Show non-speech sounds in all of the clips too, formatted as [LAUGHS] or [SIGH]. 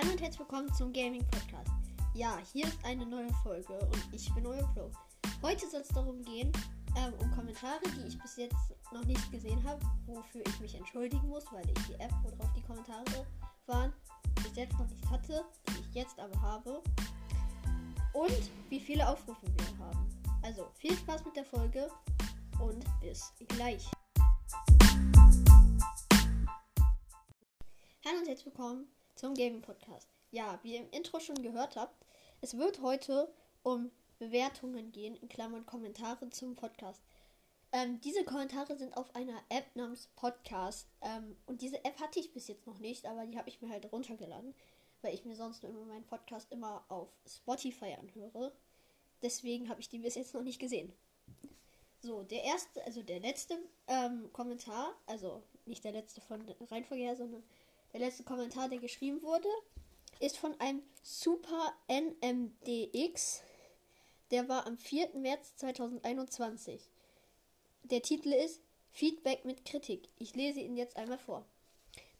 Hallo und herzlich willkommen zum Gaming Podcast. Ja, hier ist eine neue Folge und ich bin euer Pro. Heute soll es darum gehen, ähm, um Kommentare, die ich bis jetzt noch nicht gesehen habe, wofür ich mich entschuldigen muss, weil ich die App, worauf die Kommentare waren, bis jetzt noch nicht hatte, die ich jetzt aber habe. Und wie viele Aufrufe wir haben. Also viel Spaß mit der Folge und bis gleich. Hallo und herzlich willkommen zum Gaming Podcast. Ja, wie ihr im Intro schon gehört habt, es wird heute um Bewertungen gehen, in Klammern Kommentare zum Podcast. Ähm, diese Kommentare sind auf einer App namens Podcast. Ähm, und diese App hatte ich bis jetzt noch nicht, aber die habe ich mir halt runtergeladen, weil ich mir sonst immer meinen Podcast immer auf Spotify anhöre. Deswegen habe ich die bis jetzt noch nicht gesehen. So, der erste, also der letzte ähm, Kommentar, also nicht der letzte von Reihenfolge her, sondern der letzte Kommentar, der geschrieben wurde, ist von einem Super NMDX. Der war am 4. März 2021. Der Titel ist Feedback mit Kritik. Ich lese ihn jetzt einmal vor.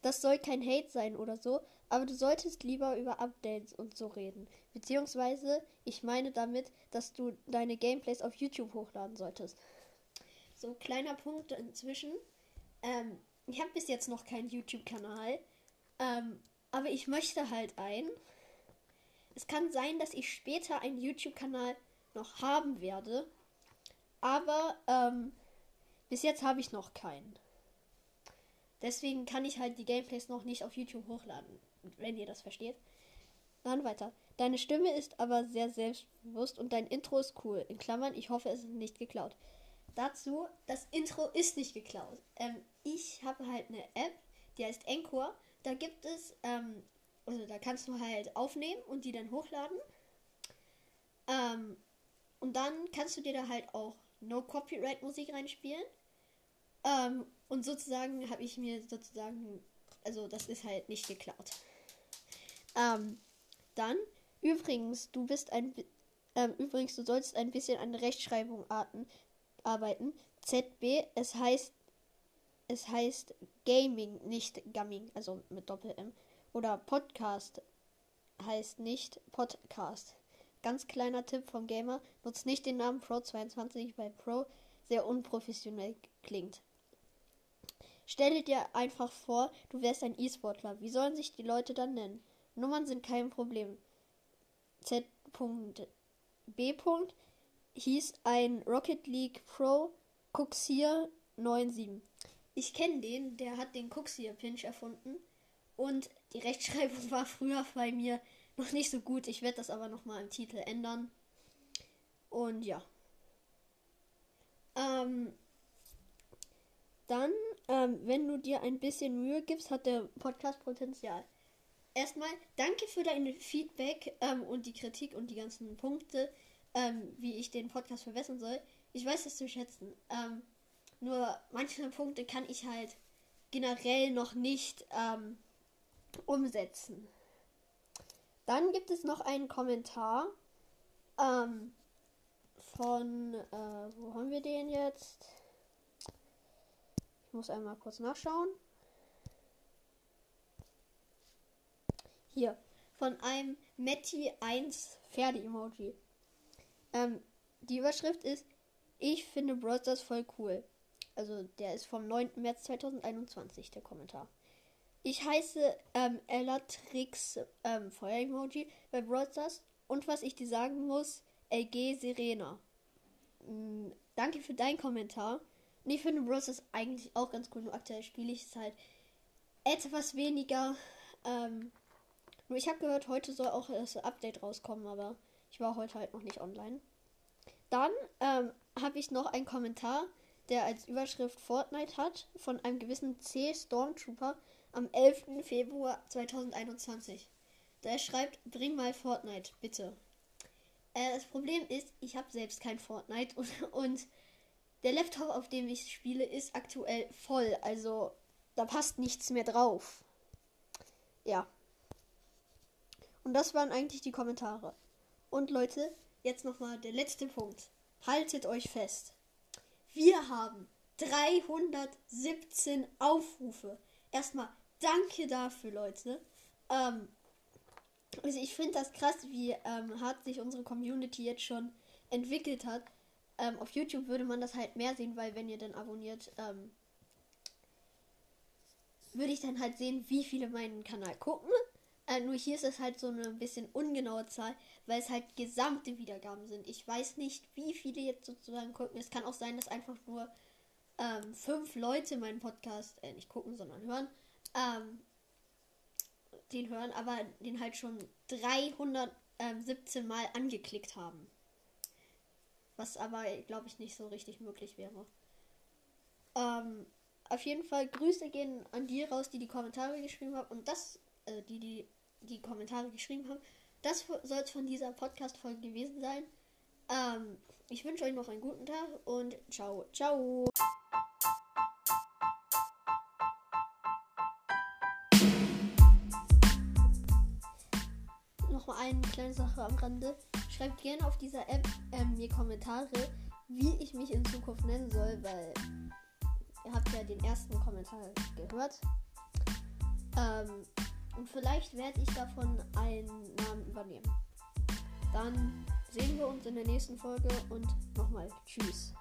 Das soll kein Hate sein oder so, aber du solltest lieber über Updates und so reden. Beziehungsweise, ich meine damit, dass du deine Gameplays auf YouTube hochladen solltest. So, kleiner Punkt inzwischen. Ähm, ich habe bis jetzt noch keinen YouTube-Kanal. Ähm, aber ich möchte halt einen. Es kann sein, dass ich später einen YouTube-Kanal noch haben werde. Aber ähm, bis jetzt habe ich noch keinen. Deswegen kann ich halt die Gameplays noch nicht auf YouTube hochladen. Wenn ihr das versteht. Dann weiter. Deine Stimme ist aber sehr selbstbewusst und dein Intro ist cool. In Klammern, ich hoffe, es ist nicht geklaut. Dazu, das Intro ist nicht geklaut. Ähm, ich habe halt eine App, die heißt Encore da gibt es, ähm, also da kannst du halt aufnehmen und die dann hochladen. Ähm, und dann kannst du dir da halt auch No Copyright Musik reinspielen. Ähm, und sozusagen habe ich mir sozusagen, also das ist halt nicht geklaut. Ähm, dann, übrigens, du bist ein, ähm, übrigens, du sollst ein bisschen an Rechtschreibung arbeiten. ZB, es heißt es heißt Gaming, nicht Gumming, also mit Doppel-M. Oder Podcast heißt nicht Podcast. Ganz kleiner Tipp vom Gamer, nutzt nicht den Namen Pro22, weil Pro sehr unprofessionell klingt. Stell dir einfach vor, du wärst ein E-Sportler. Wie sollen sich die Leute dann nennen? Nummern sind kein Problem. Z.B. hieß ein Rocket League Pro Cuxier 97. Ich kenne den, der hat den Cuxia Pinch erfunden. Und die Rechtschreibung war früher bei mir noch nicht so gut. Ich werde das aber nochmal im Titel ändern. Und ja. Ähm, dann, ähm, wenn du dir ein bisschen Mühe gibst, hat der Podcast Potenzial. Erstmal, danke für dein Feedback ähm, und die Kritik und die ganzen Punkte, ähm, wie ich den Podcast verbessern soll. Ich weiß das zu schätzen. Nur manche Punkte kann ich halt generell noch nicht ähm, umsetzen. Dann gibt es noch einen Kommentar ähm, von, äh, wo haben wir den jetzt? Ich muss einmal kurz nachschauen. Hier, von einem Metti 1 Pferde-Emoji. Ähm, die Überschrift ist, ich finde Brawl voll cool. Also der ist vom 9. März 2021, der Kommentar. Ich heiße ähm, Ellatrix ähm, Feuer-Emoji bei Broadstars. Und was ich dir sagen muss, LG Serena. Mhm, danke für deinen Kommentar. Und ich finde Bros. eigentlich auch ganz cool. Nur aktuell spiele ich es halt etwas weniger. Ähm, ich habe gehört, heute soll auch das Update rauskommen, aber ich war heute halt noch nicht online. Dann ähm, habe ich noch einen Kommentar der als Überschrift Fortnite hat, von einem gewissen C. Stormtrooper am 11. Februar 2021. Der schreibt, bring mal Fortnite, bitte. Äh, das Problem ist, ich habe selbst kein Fortnite und, [LAUGHS] und der Laptop, auf dem ich spiele, ist aktuell voll. Also da passt nichts mehr drauf. Ja. Und das waren eigentlich die Kommentare. Und Leute, jetzt nochmal der letzte Punkt. Haltet euch fest. Wir haben 317 Aufrufe. Erstmal danke dafür, Leute. Ähm, Also ich finde das krass, wie ähm, hart sich unsere Community jetzt schon entwickelt hat. Ähm, auf YouTube würde man das halt mehr sehen, weil wenn ihr dann abonniert, ähm, würde ich dann halt sehen, wie viele meinen Kanal gucken. Äh, nur hier ist es halt so eine bisschen ungenaue Zahl, weil es halt gesamte Wiedergaben sind. Ich weiß nicht, wie viele jetzt sozusagen gucken. Es kann auch sein, dass einfach nur ähm, fünf Leute meinen Podcast äh, nicht gucken, sondern hören. Ähm, den hören, aber den halt schon 317 Mal angeklickt haben. Was aber, glaube ich, nicht so richtig möglich wäre. Ähm, auf jeden Fall Grüße gehen an die raus, die die Kommentare geschrieben haben. Und das, äh, die, die die Kommentare geschrieben haben. Das soll es von dieser Podcast-Folge gewesen sein. Ähm, ich wünsche euch noch einen guten Tag und ciao, ciao. Nochmal eine kleine Sache am Rande. Schreibt gerne auf dieser App ähm, mir Kommentare, wie ich mich in Zukunft nennen soll, weil ihr habt ja den ersten Kommentar gehört. Ähm, und vielleicht werde ich davon einen Namen übernehmen. Dann sehen wir uns in der nächsten Folge und nochmal Tschüss.